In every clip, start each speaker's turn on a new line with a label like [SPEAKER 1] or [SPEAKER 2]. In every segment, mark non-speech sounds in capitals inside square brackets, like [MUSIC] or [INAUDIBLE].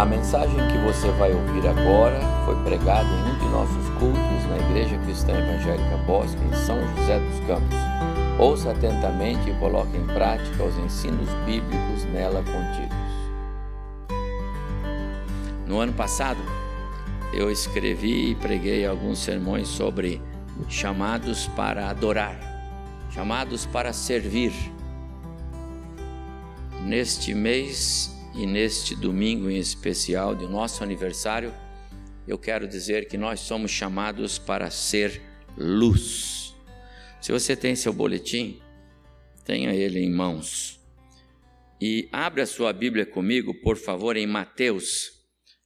[SPEAKER 1] A mensagem que você vai ouvir agora foi pregada em um de nossos cultos na Igreja Cristã Evangélica Bosque, em São José dos Campos. Ouça atentamente e coloque em prática os ensinos bíblicos nela contidos. No ano passado, eu escrevi e preguei alguns sermões sobre chamados para adorar, chamados para servir. Neste mês e neste domingo em especial de nosso aniversário, eu quero dizer que nós somos chamados para ser luz. Se você tem seu boletim, tenha ele em mãos. E abra sua Bíblia comigo, por favor, em Mateus,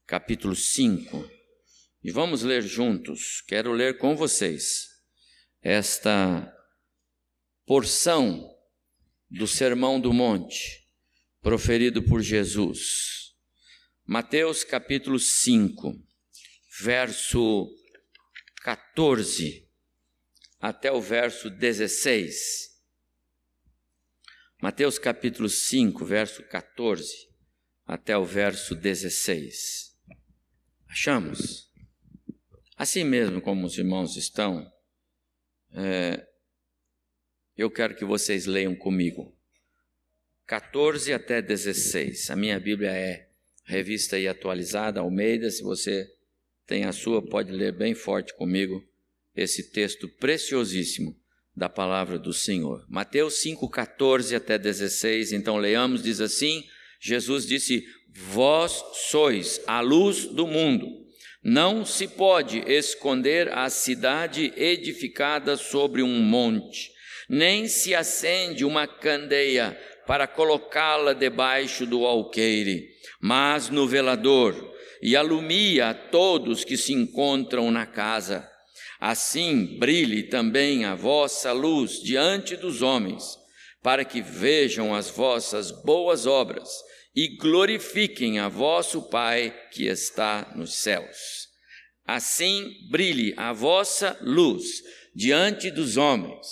[SPEAKER 1] capítulo 5. E vamos ler juntos. Quero ler com vocês esta porção do Sermão do Monte proferido por Jesus. Mateus capítulo 5, verso 14 até o verso 16. Mateus capítulo 5, verso 14 até o verso 16. Achamos? Assim mesmo como os irmãos estão, é, eu quero que vocês leiam comigo. 14 até 16. A minha Bíblia é revista e atualizada, Almeida. Se você tem a sua, pode ler bem forte comigo esse texto preciosíssimo da palavra do Senhor. Mateus 5, 14 até 16. Então leamos, diz assim: Jesus disse: Vós sois a luz do mundo. Não se pode esconder a cidade edificada sobre um monte, nem se acende uma candeia para colocá-la debaixo do alqueire, mas no velador, e alumia a todos que se encontram na casa. Assim brilhe também a vossa luz diante dos homens, para que vejam as vossas boas obras e glorifiquem a vosso Pai que está nos céus. Assim brilhe a vossa luz diante dos homens,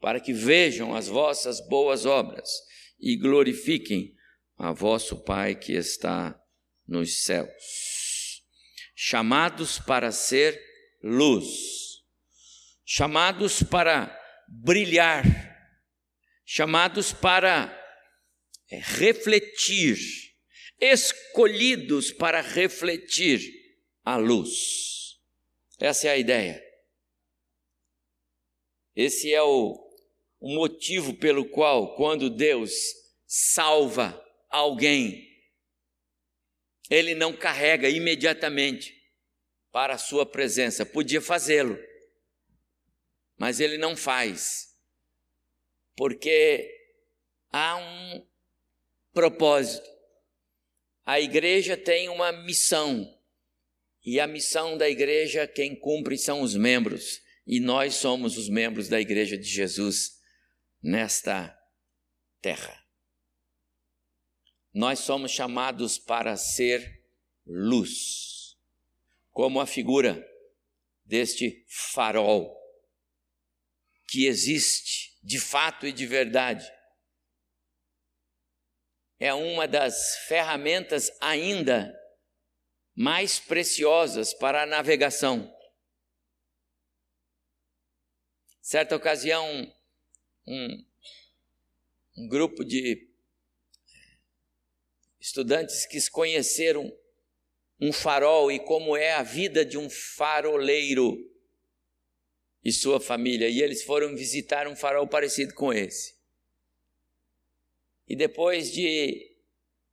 [SPEAKER 1] para que vejam as vossas boas obras e glorifiquem a vosso Pai que está nos céus. Chamados para ser luz, chamados para brilhar, chamados para é, refletir, escolhidos para refletir a luz. Essa é a ideia. Esse é o o motivo pelo qual, quando Deus salva alguém, ele não carrega imediatamente para a sua presença. Podia fazê-lo, mas ele não faz, porque há um propósito. A igreja tem uma missão, e a missão da igreja, quem cumpre são os membros, e nós somos os membros da igreja de Jesus nesta terra. Nós somos chamados para ser luz, como a figura deste farol que existe de fato e de verdade. É uma das ferramentas ainda mais preciosas para a navegação. Certa ocasião, um, um grupo de estudantes que conheceram um farol e como é a vida de um faroleiro e sua família. E eles foram visitar um farol parecido com esse. E depois de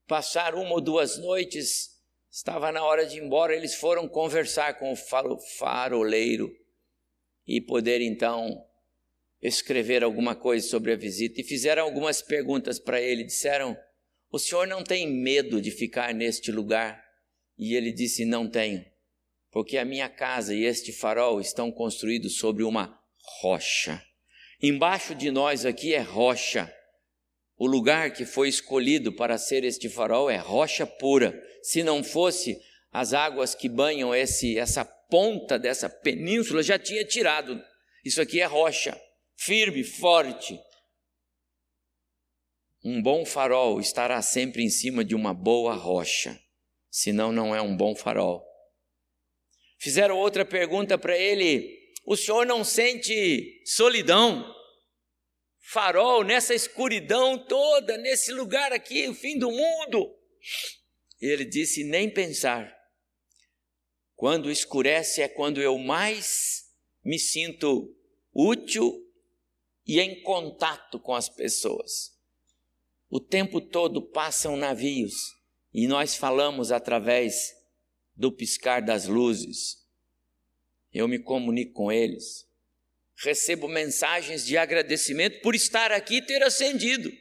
[SPEAKER 1] passar uma ou duas noites, estava na hora de ir embora, eles foram conversar com o faroleiro e poder então escrever alguma coisa sobre a visita e fizeram algumas perguntas para ele. Disseram: O senhor não tem medo de ficar neste lugar? E ele disse: Não tenho, porque a minha casa e este farol estão construídos sobre uma rocha. Embaixo de nós aqui é rocha. O lugar que foi escolhido para ser este farol é rocha pura. Se não fosse as águas que banham esse, essa ponta dessa península, já tinha tirado. Isso aqui é rocha firme, forte. Um bom farol estará sempre em cima de uma boa rocha. senão não é um bom farol. Fizeram outra pergunta para ele: o senhor não sente solidão? Farol nessa escuridão toda, nesse lugar aqui, o fim do mundo. Ele disse: nem pensar. Quando escurece é quando eu mais me sinto útil e em contato com as pessoas. O tempo todo passam navios e nós falamos através do piscar das luzes. Eu me comunico com eles. Recebo mensagens de agradecimento por estar aqui e ter acendido.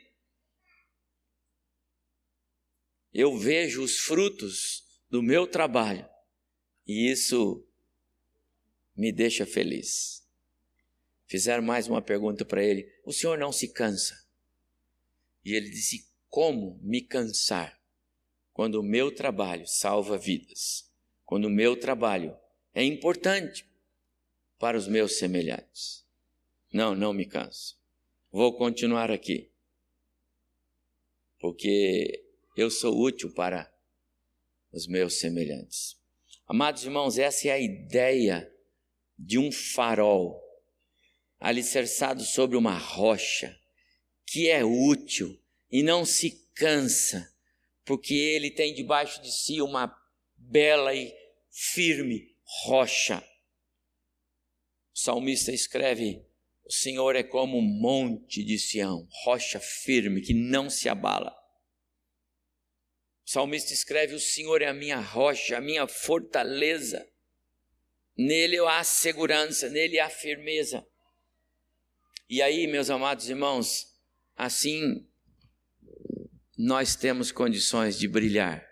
[SPEAKER 1] Eu vejo os frutos do meu trabalho e isso me deixa feliz. Fizeram mais uma pergunta para ele: O senhor não se cansa? E ele disse: Como me cansar quando o meu trabalho salva vidas? Quando o meu trabalho é importante para os meus semelhantes? Não, não me canso. Vou continuar aqui. Porque eu sou útil para os meus semelhantes. Amados irmãos, essa é a ideia de um farol alicerçado sobre uma rocha que é útil e não se cansa, porque ele tem debaixo de si uma bela e firme rocha. O salmista escreve: O Senhor é como um monte de Sião, rocha firme que não se abala. O salmista escreve: O Senhor é a minha rocha, a minha fortaleza. Nele há segurança, nele há firmeza. E aí, meus amados irmãos, assim nós temos condições de brilhar,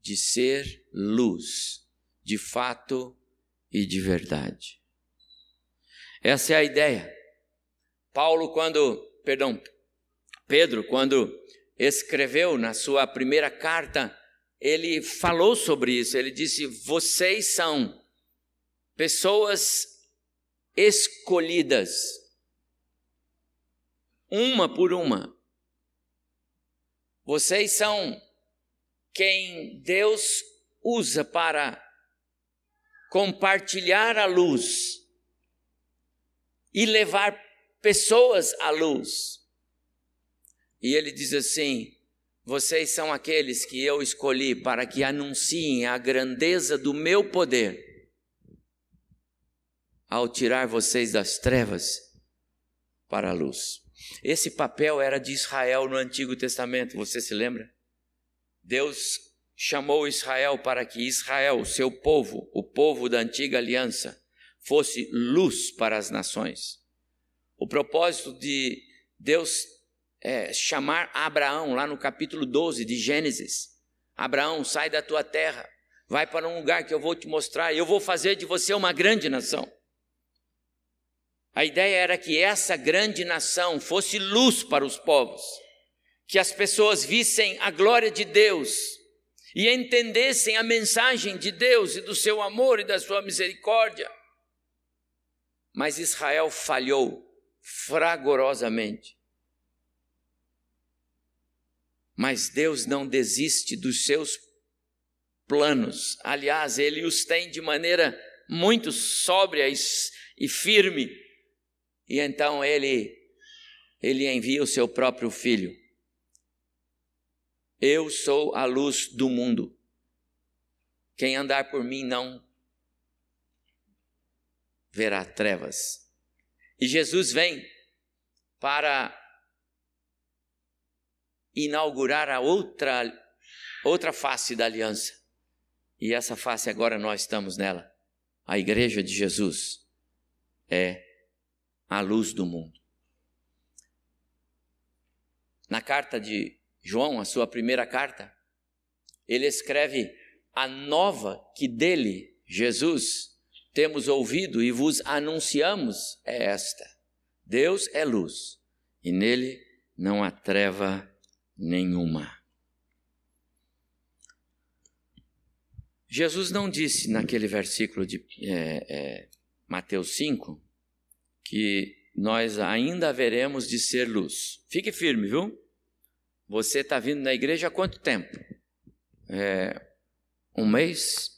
[SPEAKER 1] de ser luz, de fato e de verdade. Essa é a ideia. Paulo, quando, perdão, Pedro, quando escreveu na sua primeira carta, ele falou sobre isso. Ele disse: Vocês são pessoas escolhidas uma por uma. Vocês são quem Deus usa para compartilhar a luz e levar pessoas à luz. E ele diz assim: vocês são aqueles que eu escolhi para que anunciem a grandeza do meu poder, ao tirar vocês das trevas para a luz. Esse papel era de Israel no Antigo Testamento, você se lembra? Deus chamou Israel para que Israel, seu povo, o povo da antiga aliança, fosse luz para as nações. O propósito de Deus é chamar Abraão, lá no capítulo 12 de Gênesis: Abraão, sai da tua terra, vai para um lugar que eu vou te mostrar, e eu vou fazer de você uma grande nação. A ideia era que essa grande nação fosse luz para os povos, que as pessoas vissem a glória de Deus e entendessem a mensagem de Deus e do seu amor e da sua misericórdia. Mas Israel falhou fragorosamente. Mas Deus não desiste dos seus planos. Aliás, ele os tem de maneira muito sóbria e firme e então ele ele envia o seu próprio filho. Eu sou a luz do mundo. Quem andar por mim não verá trevas. E Jesus vem para inaugurar a outra outra face da aliança. E essa face agora nós estamos nela. A igreja de Jesus é a luz do mundo. Na carta de João, a sua primeira carta, ele escreve: A nova que dele, Jesus, temos ouvido e vos anunciamos é esta: Deus é luz e nele não há treva nenhuma. Jesus não disse naquele versículo de é, é, Mateus 5 que nós ainda haveremos de ser luz. Fique firme, viu? Você está vindo na igreja há quanto tempo? É, um mês?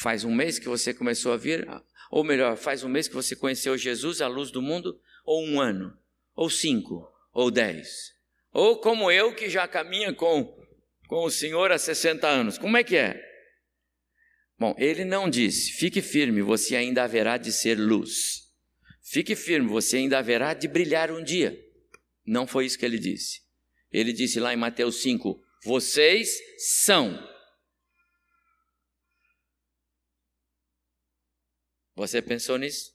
[SPEAKER 1] Faz um mês que você começou a vir? Ou melhor, faz um mês que você conheceu Jesus, a luz do mundo? Ou um ano? Ou cinco? Ou dez? Ou como eu, que já caminha com, com o Senhor há 60 anos? Como é que é? Bom, ele não disse, fique firme, você ainda haverá de ser luz. Fique firme, você ainda haverá de brilhar um dia. Não foi isso que ele disse. Ele disse lá em Mateus 5: Vocês são. Você pensou nisso?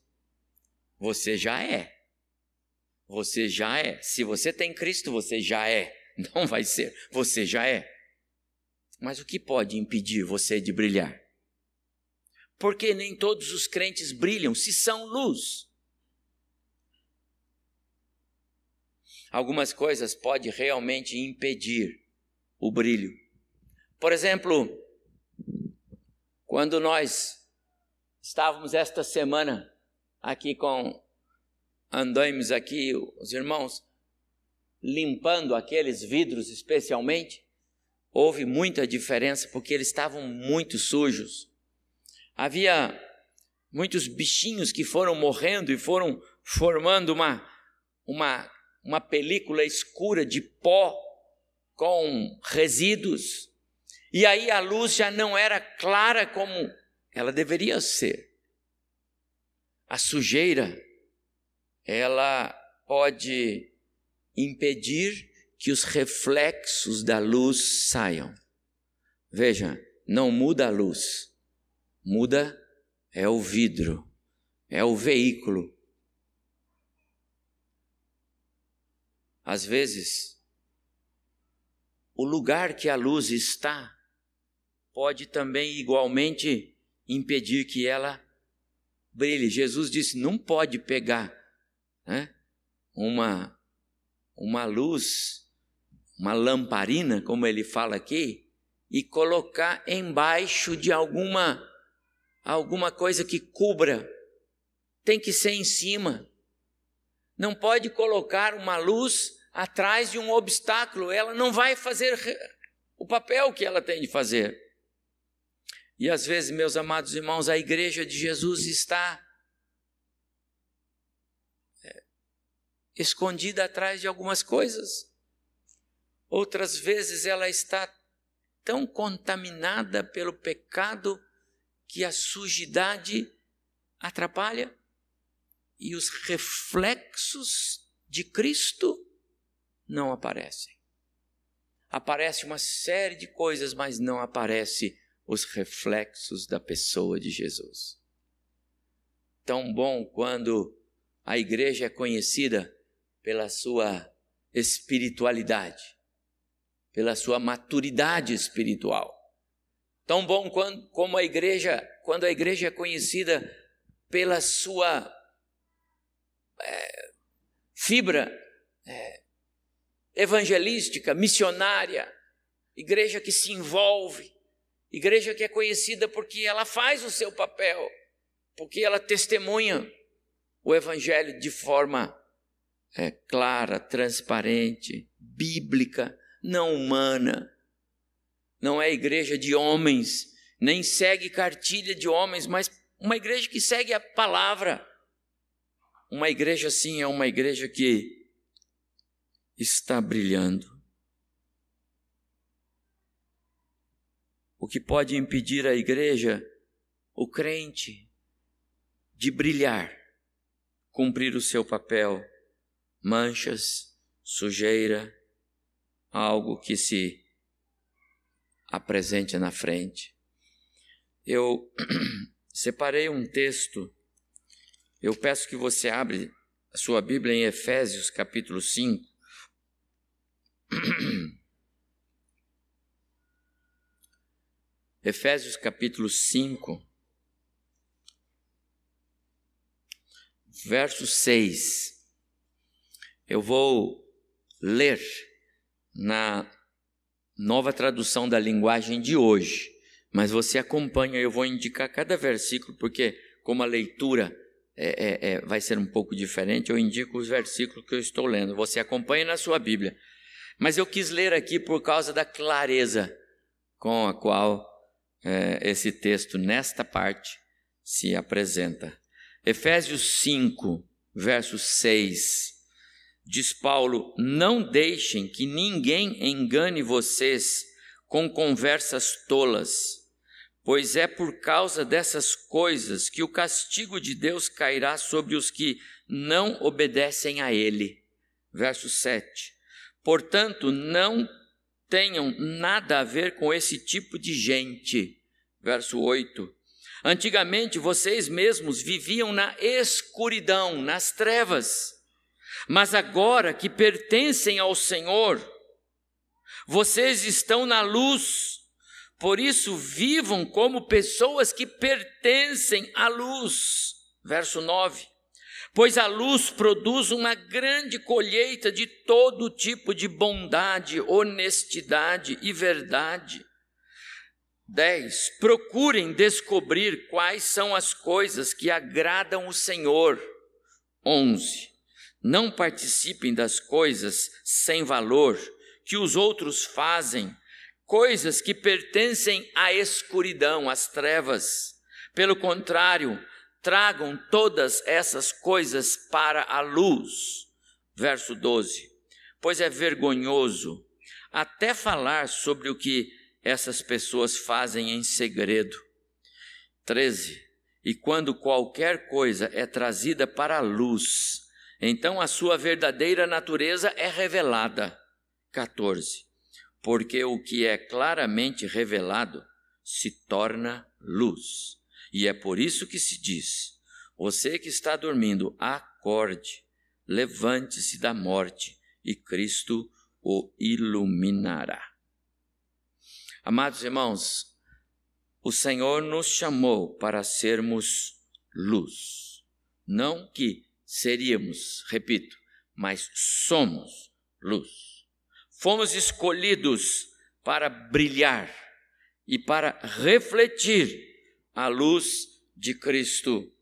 [SPEAKER 1] Você já é. Você já é. Se você tem Cristo, você já é. [LAUGHS] Não vai ser. Você já é. Mas o que pode impedir você de brilhar? Porque nem todos os crentes brilham se são luz. Algumas coisas podem realmente impedir o brilho. Por exemplo, quando nós estávamos esta semana aqui com andamos aqui os irmãos limpando aqueles vidros especialmente, houve muita diferença porque eles estavam muito sujos. Havia muitos bichinhos que foram morrendo e foram formando uma, uma, uma película escura de pó com resíduos. E aí a luz já não era clara como ela deveria ser. A sujeira, ela pode impedir que os reflexos da luz saiam. Veja, não muda a luz, Muda é o vidro, é o veículo. Às vezes, o lugar que a luz está pode também igualmente impedir que ela brilhe. Jesus disse: não pode pegar né, uma, uma luz, uma lamparina, como ele fala aqui, e colocar embaixo de alguma alguma coisa que cubra, tem que ser em cima. Não pode colocar uma luz atrás de um obstáculo, ela não vai fazer o papel que ela tem de fazer. E às vezes, meus amados irmãos, a igreja de Jesus está é, escondida atrás de algumas coisas. Outras vezes ela está tão contaminada pelo pecado que a sujidade atrapalha e os reflexos de Cristo não aparecem. Aparece uma série de coisas, mas não aparece os reflexos da pessoa de Jesus. Tão bom quando a igreja é conhecida pela sua espiritualidade, pela sua maturidade espiritual Tão bom quando, como a igreja, quando a igreja é conhecida pela sua é, fibra é, evangelística, missionária, igreja que se envolve, igreja que é conhecida porque ela faz o seu papel, porque ela testemunha o evangelho de forma é, clara, transparente, bíblica, não humana não é igreja de homens, nem segue cartilha de homens, mas uma igreja que segue a palavra. Uma igreja assim é uma igreja que está brilhando. O que pode impedir a igreja, o crente, de brilhar, cumprir o seu papel, manchas, sujeira, algo que se apresente na frente. Eu [CLEARS THROAT] separei um texto, eu peço que você abre a sua Bíblia em Efésios capítulo 5. [CLEARS THROAT] Efésios capítulo 5, verso 6. Eu vou ler na nova tradução da linguagem de hoje. Mas você acompanha, eu vou indicar cada versículo, porque como a leitura é, é, é, vai ser um pouco diferente, eu indico os versículos que eu estou lendo. Você acompanha na sua Bíblia. Mas eu quis ler aqui por causa da clareza com a qual é, esse texto, nesta parte, se apresenta. Efésios 5, verso 6, diz Paulo: Não deixem que ninguém engane vocês com conversas tolas, pois é por causa dessas coisas que o castigo de Deus cairá sobre os que não obedecem a Ele. Verso 7. Portanto, não tenham nada a ver com esse tipo de gente. Verso 8. Antigamente vocês mesmos viviam na escuridão, nas trevas, mas agora que pertencem ao Senhor, vocês estão na luz, por isso vivam como pessoas que pertencem à luz. Verso 9 pois a luz produz uma grande colheita de todo tipo de bondade, honestidade e verdade. 10. Procurem descobrir quais são as coisas que agradam o Senhor. 11. Não participem das coisas sem valor que os outros fazem, coisas que pertencem à escuridão, às trevas. Pelo contrário, tragam todas essas coisas para a luz. Verso 12. Pois é vergonhoso até falar sobre o que essas pessoas fazem em segredo. 13. E quando qualquer coisa é trazida para a luz, então a sua verdadeira natureza é revelada. 14. Porque o que é claramente revelado se torna luz. E é por isso que se diz: você que está dormindo, acorde, levante-se da morte e Cristo o iluminará. Amados irmãos, o Senhor nos chamou para sermos luz. Não que seríamos, repito, mas somos luz. Fomos escolhidos para brilhar e para refletir a luz de Cristo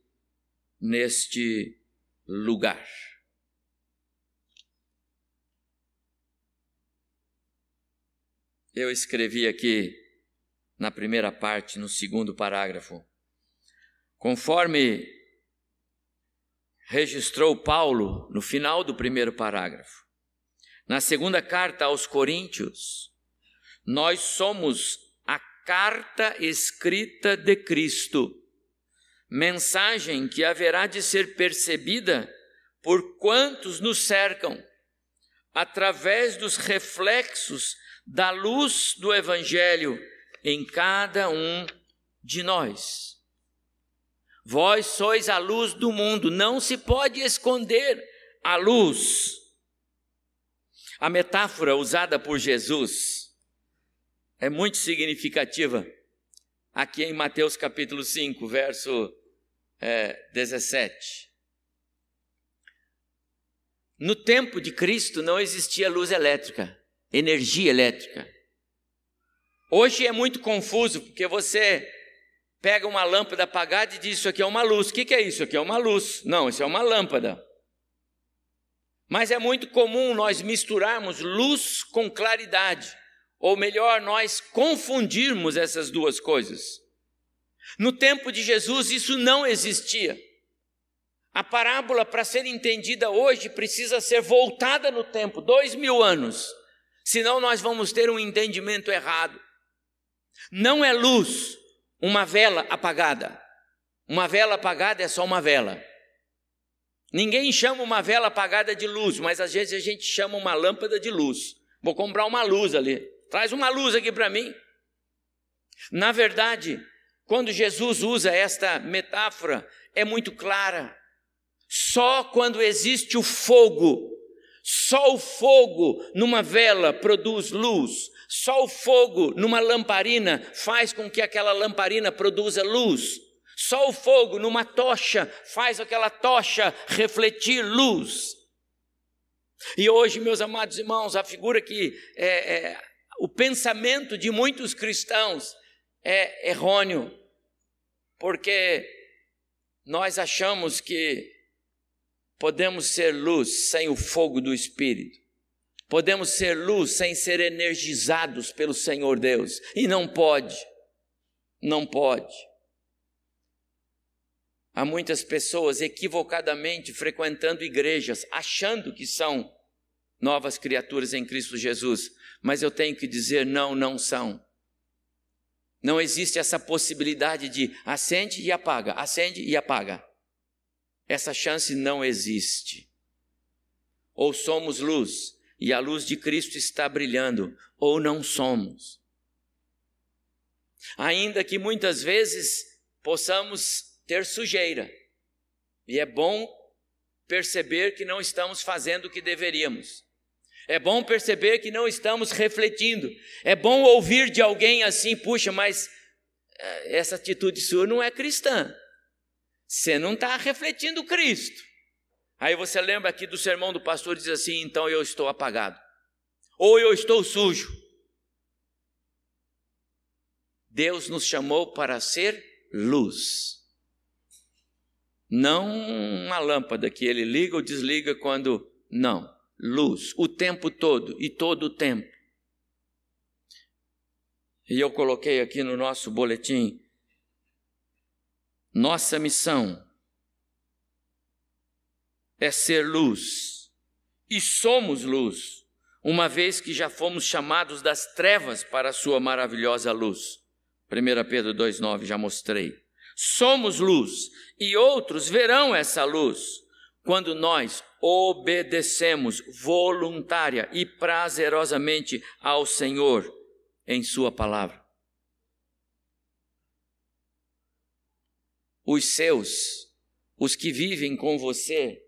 [SPEAKER 1] neste lugar. Eu escrevi aqui na primeira parte, no segundo parágrafo, conforme registrou Paulo no final do primeiro parágrafo. Na segunda carta aos Coríntios, nós somos carta escrita de Cristo, mensagem que haverá de ser percebida por quantos nos cercam, através dos reflexos da luz do Evangelho em cada um de nós. Vós sois a luz do mundo, não se pode esconder a luz. A metáfora usada por Jesus é muito significativa. Aqui em Mateus capítulo 5, verso é, 17. No tempo de Cristo não existia luz elétrica, energia elétrica. Hoje é muito confuso, porque você pega uma lâmpada apagada e diz: Isso aqui é uma luz. O que é isso? Isso aqui é uma luz. Não, isso é uma lâmpada. Mas é muito comum nós misturarmos luz com claridade ou melhor, nós confundirmos essas duas coisas. No tempo de Jesus, isso não existia. A parábola, para ser entendida hoje, precisa ser voltada no tempo, dois mil anos, senão nós vamos ter um entendimento errado. Não é luz uma vela apagada. Uma vela apagada é só uma vela. Ninguém chama uma vela apagada de luz, mas às vezes a gente chama uma lâmpada de luz. Vou comprar uma luz ali. Traz uma luz aqui para mim. Na verdade, quando Jesus usa esta metáfora, é muito clara. Só quando existe o fogo, só o fogo numa vela produz luz, só o fogo numa lamparina faz com que aquela lamparina produza luz. Só o fogo numa tocha faz aquela tocha refletir luz. E hoje, meus amados irmãos, a figura que é, é, o pensamento de muitos cristãos é errôneo, porque nós achamos que podemos ser luz sem o fogo do Espírito, podemos ser luz sem ser energizados pelo Senhor Deus, e não pode. Não pode. Há muitas pessoas equivocadamente frequentando igrejas, achando que são novas criaturas em Cristo Jesus, mas eu tenho que dizer: não, não são. Não existe essa possibilidade de acende e apaga, acende e apaga. Essa chance não existe. Ou somos luz e a luz de Cristo está brilhando, ou não somos. Ainda que muitas vezes possamos ter sujeira, e é bom perceber que não estamos fazendo o que deveríamos. É bom perceber que não estamos refletindo. É bom ouvir de alguém assim, puxa, mas eh, essa atitude sua não é cristã. Você não está refletindo Cristo. Aí você lembra aqui do sermão do pastor diz assim: então eu estou apagado, ou eu estou sujo. Deus nos chamou para ser luz, não uma lâmpada que ele liga ou desliga quando não luz o tempo todo e todo o tempo. E eu coloquei aqui no nosso boletim nossa missão é ser luz, e somos luz, uma vez que já fomos chamados das trevas para a sua maravilhosa luz. 1 Pedro 2,9 já mostrei. Somos luz, e outros verão essa luz quando nós obedecemos voluntária e prazerosamente ao Senhor em Sua palavra. Os seus, os que vivem com você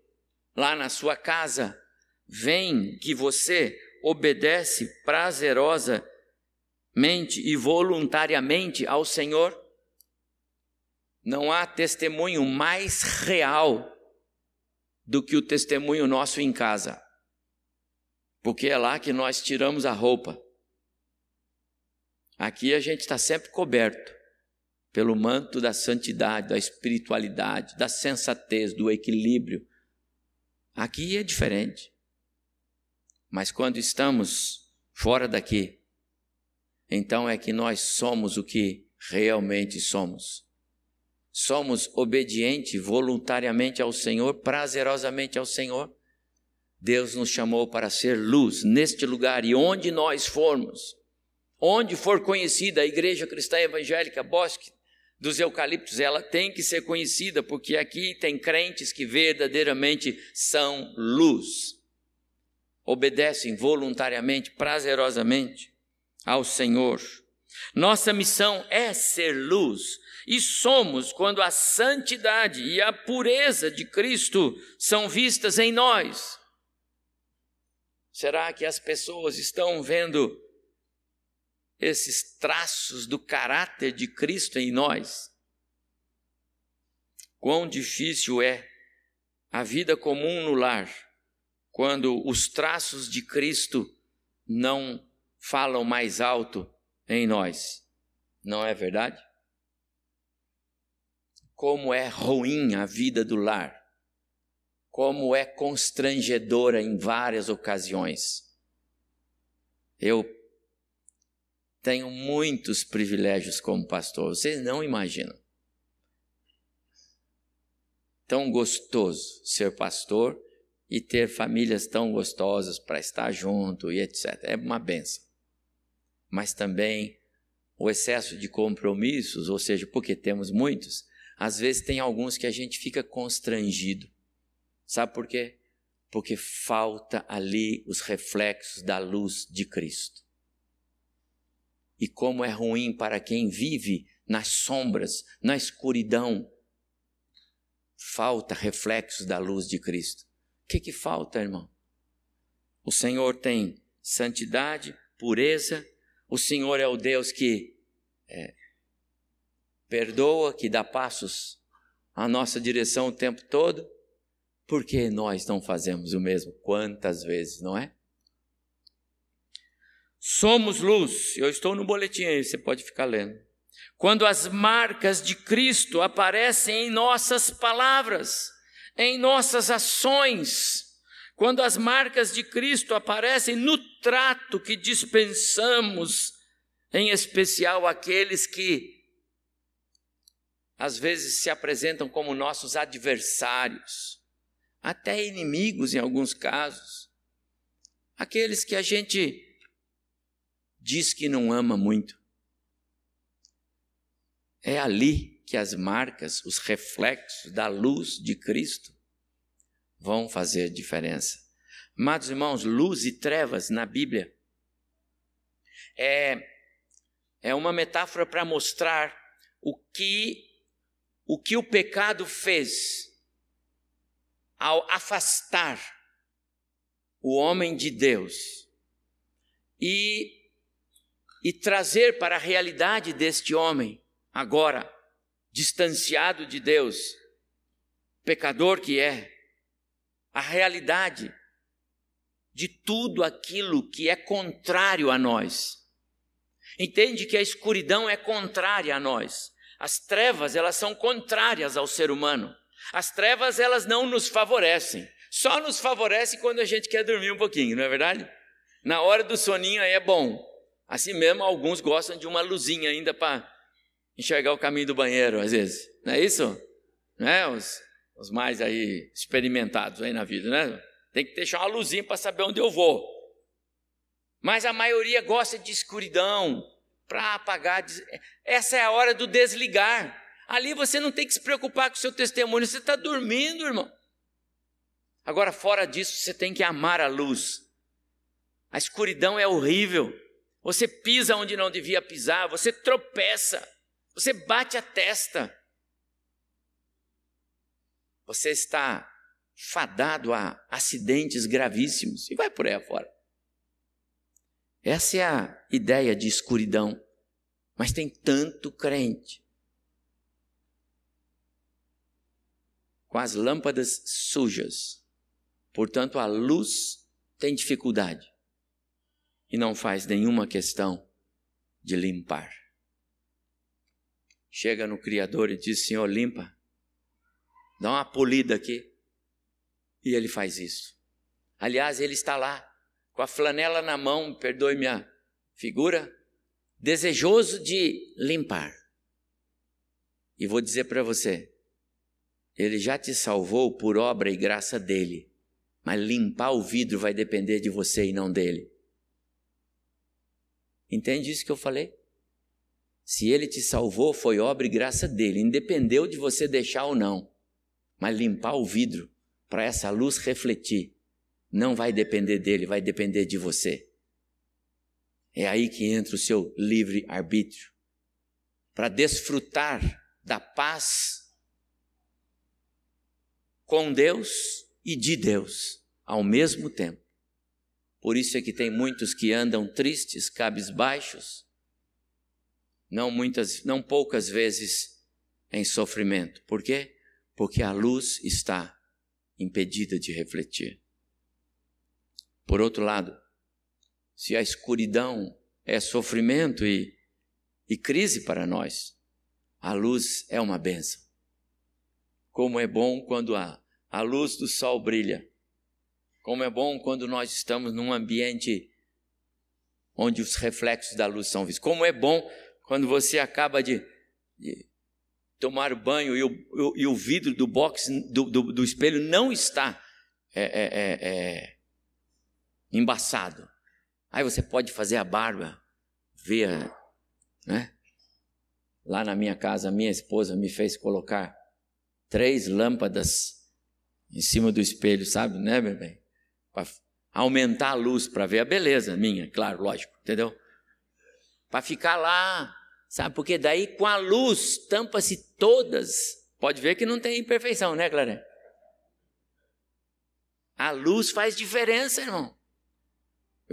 [SPEAKER 1] lá na sua casa, veem que você obedece prazerosamente e voluntariamente ao Senhor. Não há testemunho mais real do que o testemunho nosso em casa. Porque é lá que nós tiramos a roupa. Aqui a gente está sempre coberto pelo manto da santidade, da espiritualidade, da sensatez, do equilíbrio. Aqui é diferente. Mas quando estamos fora daqui, então é que nós somos o que realmente somos somos obedientes voluntariamente ao Senhor, prazerosamente ao Senhor. Deus nos chamou para ser luz neste lugar e onde nós formos, onde for conhecida a Igreja Cristã Evangélica Bosque dos Eucaliptos, ela tem que ser conhecida, porque aqui tem crentes que verdadeiramente são luz, obedecem voluntariamente, prazerosamente ao Senhor. Nossa missão é ser luz, e somos quando a santidade e a pureza de Cristo são vistas em nós. Será que as pessoas estão vendo esses traços do caráter de Cristo em nós? Quão difícil é a vida comum no lar quando os traços de Cristo não falam mais alto em nós. Não é verdade? Como é ruim a vida do lar, como é constrangedora em várias ocasiões. Eu tenho muitos privilégios como pastor, vocês não imaginam. Tão gostoso ser pastor e ter famílias tão gostosas para estar junto e etc. É uma benção. Mas também o excesso de compromissos, ou seja, porque temos muitos, às vezes tem alguns que a gente fica constrangido. Sabe por quê? Porque falta ali os reflexos da luz de Cristo. E como é ruim para quem vive nas sombras, na escuridão, falta reflexos da luz de Cristo. O que, que falta, irmão? O Senhor tem santidade, pureza, o Senhor é o Deus que é, perdoa, que dá passos à nossa direção o tempo todo, por que nós não fazemos o mesmo? Quantas vezes, não é? Somos luz, eu estou no boletim aí, você pode ficar lendo. Quando as marcas de Cristo aparecem em nossas palavras, em nossas ações, quando as marcas de Cristo aparecem no trato que dispensamos, em especial aqueles que às vezes se apresentam como nossos adversários, até inimigos em alguns casos. Aqueles que a gente diz que não ama muito. É ali que as marcas, os reflexos da luz de Cristo vão fazer diferença. Amados irmãos, luz e trevas na Bíblia é, é uma metáfora para mostrar o que, o que o pecado fez ao afastar o homem de Deus e, e trazer para a realidade deste homem, agora distanciado de Deus, pecador que é, a realidade de tudo aquilo que é contrário a nós. Entende que a escuridão é contrária a nós. As trevas, elas são contrárias ao ser humano. As trevas, elas não nos favorecem. Só nos favorece quando a gente quer dormir um pouquinho, não é verdade? Na hora do soninho aí é bom. Assim mesmo, alguns gostam de uma luzinha ainda para enxergar o caminho do banheiro, às vezes. Não é isso? Não é? Os, os mais aí experimentados aí na vida, né? Tem que deixar uma luzinha para saber onde eu vou. Mas a maioria gosta de escuridão para apagar. Essa é a hora do desligar. Ali você não tem que se preocupar com o seu testemunho, você está dormindo, irmão. Agora, fora disso, você tem que amar a luz. A escuridão é horrível. Você pisa onde não devia pisar, você tropeça, você bate a testa. Você está fadado a acidentes gravíssimos e vai por aí afora. Essa é a ideia de escuridão. Mas tem tanto crente com as lâmpadas sujas. Portanto, a luz tem dificuldade e não faz nenhuma questão de limpar. Chega no Criador e diz: Senhor, limpa, dá uma polida aqui. E ele faz isso. Aliás, ele está lá, com a flanela na mão, perdoe minha figura, desejoso de limpar. E vou dizer para você, ele já te salvou por obra e graça dele, mas limpar o vidro vai depender de você e não dele. Entende isso que eu falei? Se ele te salvou, foi obra e graça dele, independeu de você deixar ou não. Mas limpar o vidro para essa luz refletir, não vai depender dele, vai depender de você. É aí que entra o seu livre arbítrio. Para desfrutar da paz com Deus e de Deus ao mesmo tempo. Por isso é que tem muitos que andam tristes, cabisbaixos, não muitas, não poucas vezes em sofrimento. Por quê? Porque a luz está impedida de refletir. Por outro lado, se a escuridão é sofrimento e, e crise para nós, a luz é uma benção. Como é bom quando a, a luz do sol brilha. Como é bom quando nós estamos num ambiente onde os reflexos da luz são vistos. Como é bom quando você acaba de, de tomar banho e o, e o vidro do box, do, do, do espelho não está é, é, é, é, embaçado. Aí você pode fazer a barba, ver, né? Lá na minha casa, minha esposa me fez colocar três lâmpadas em cima do espelho, sabe, né, meu bem? Para aumentar a luz, para ver a beleza minha, claro, lógico, entendeu? Para ficar lá Sabe, porque daí com a luz tampa-se todas. Pode ver que não tem imperfeição, né, Clara? A luz faz diferença, irmão.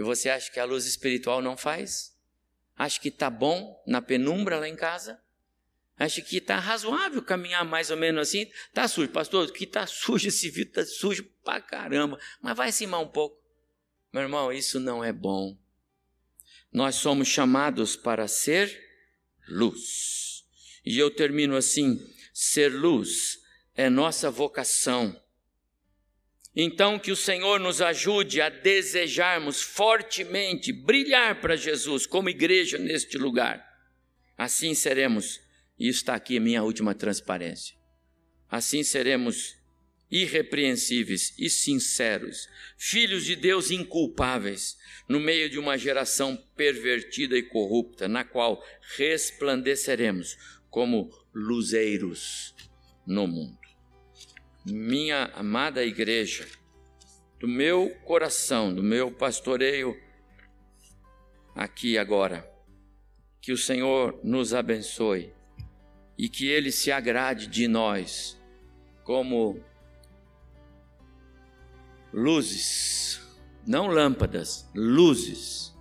[SPEAKER 1] E você acha que a luz espiritual não faz? Acha que está bom na penumbra lá em casa? Acha que está razoável caminhar mais ou menos assim? Está sujo, pastor, que está [LAUGHS] sujo esse vidro, está sujo pra caramba. Mas vai acimar um pouco. Meu irmão, isso não é bom. Nós somos chamados para ser luz. E eu termino assim: ser luz é nossa vocação. Então, que o Senhor nos ajude a desejarmos fortemente brilhar para Jesus como igreja neste lugar. Assim seremos E está aqui a minha última transparência. Assim seremos irrepreensíveis e sinceros, filhos de Deus inculpáveis, no meio de uma geração pervertida e corrupta, na qual resplandeceremos como luzeiros no mundo. Minha amada igreja, do meu coração, do meu pastoreio aqui agora, que o Senhor nos abençoe e que Ele se agrade de nós como luzes, não lâmpadas, luzes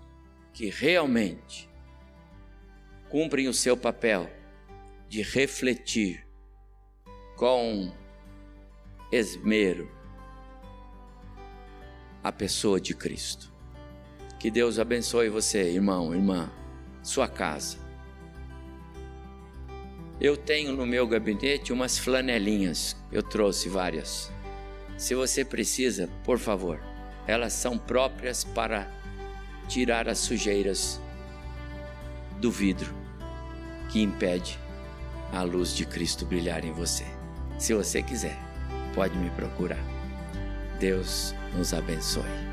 [SPEAKER 1] que realmente cumprem o seu papel de refletir com esmero a pessoa de Cristo. Que Deus abençoe você, irmão, irmã, sua casa. Eu tenho no meu gabinete umas flanelinhas, eu trouxe várias. Se você precisa, por favor, elas são próprias para tirar as sujeiras do vidro que impede a luz de Cristo brilhar em você. Se você quiser, pode me procurar. Deus nos abençoe.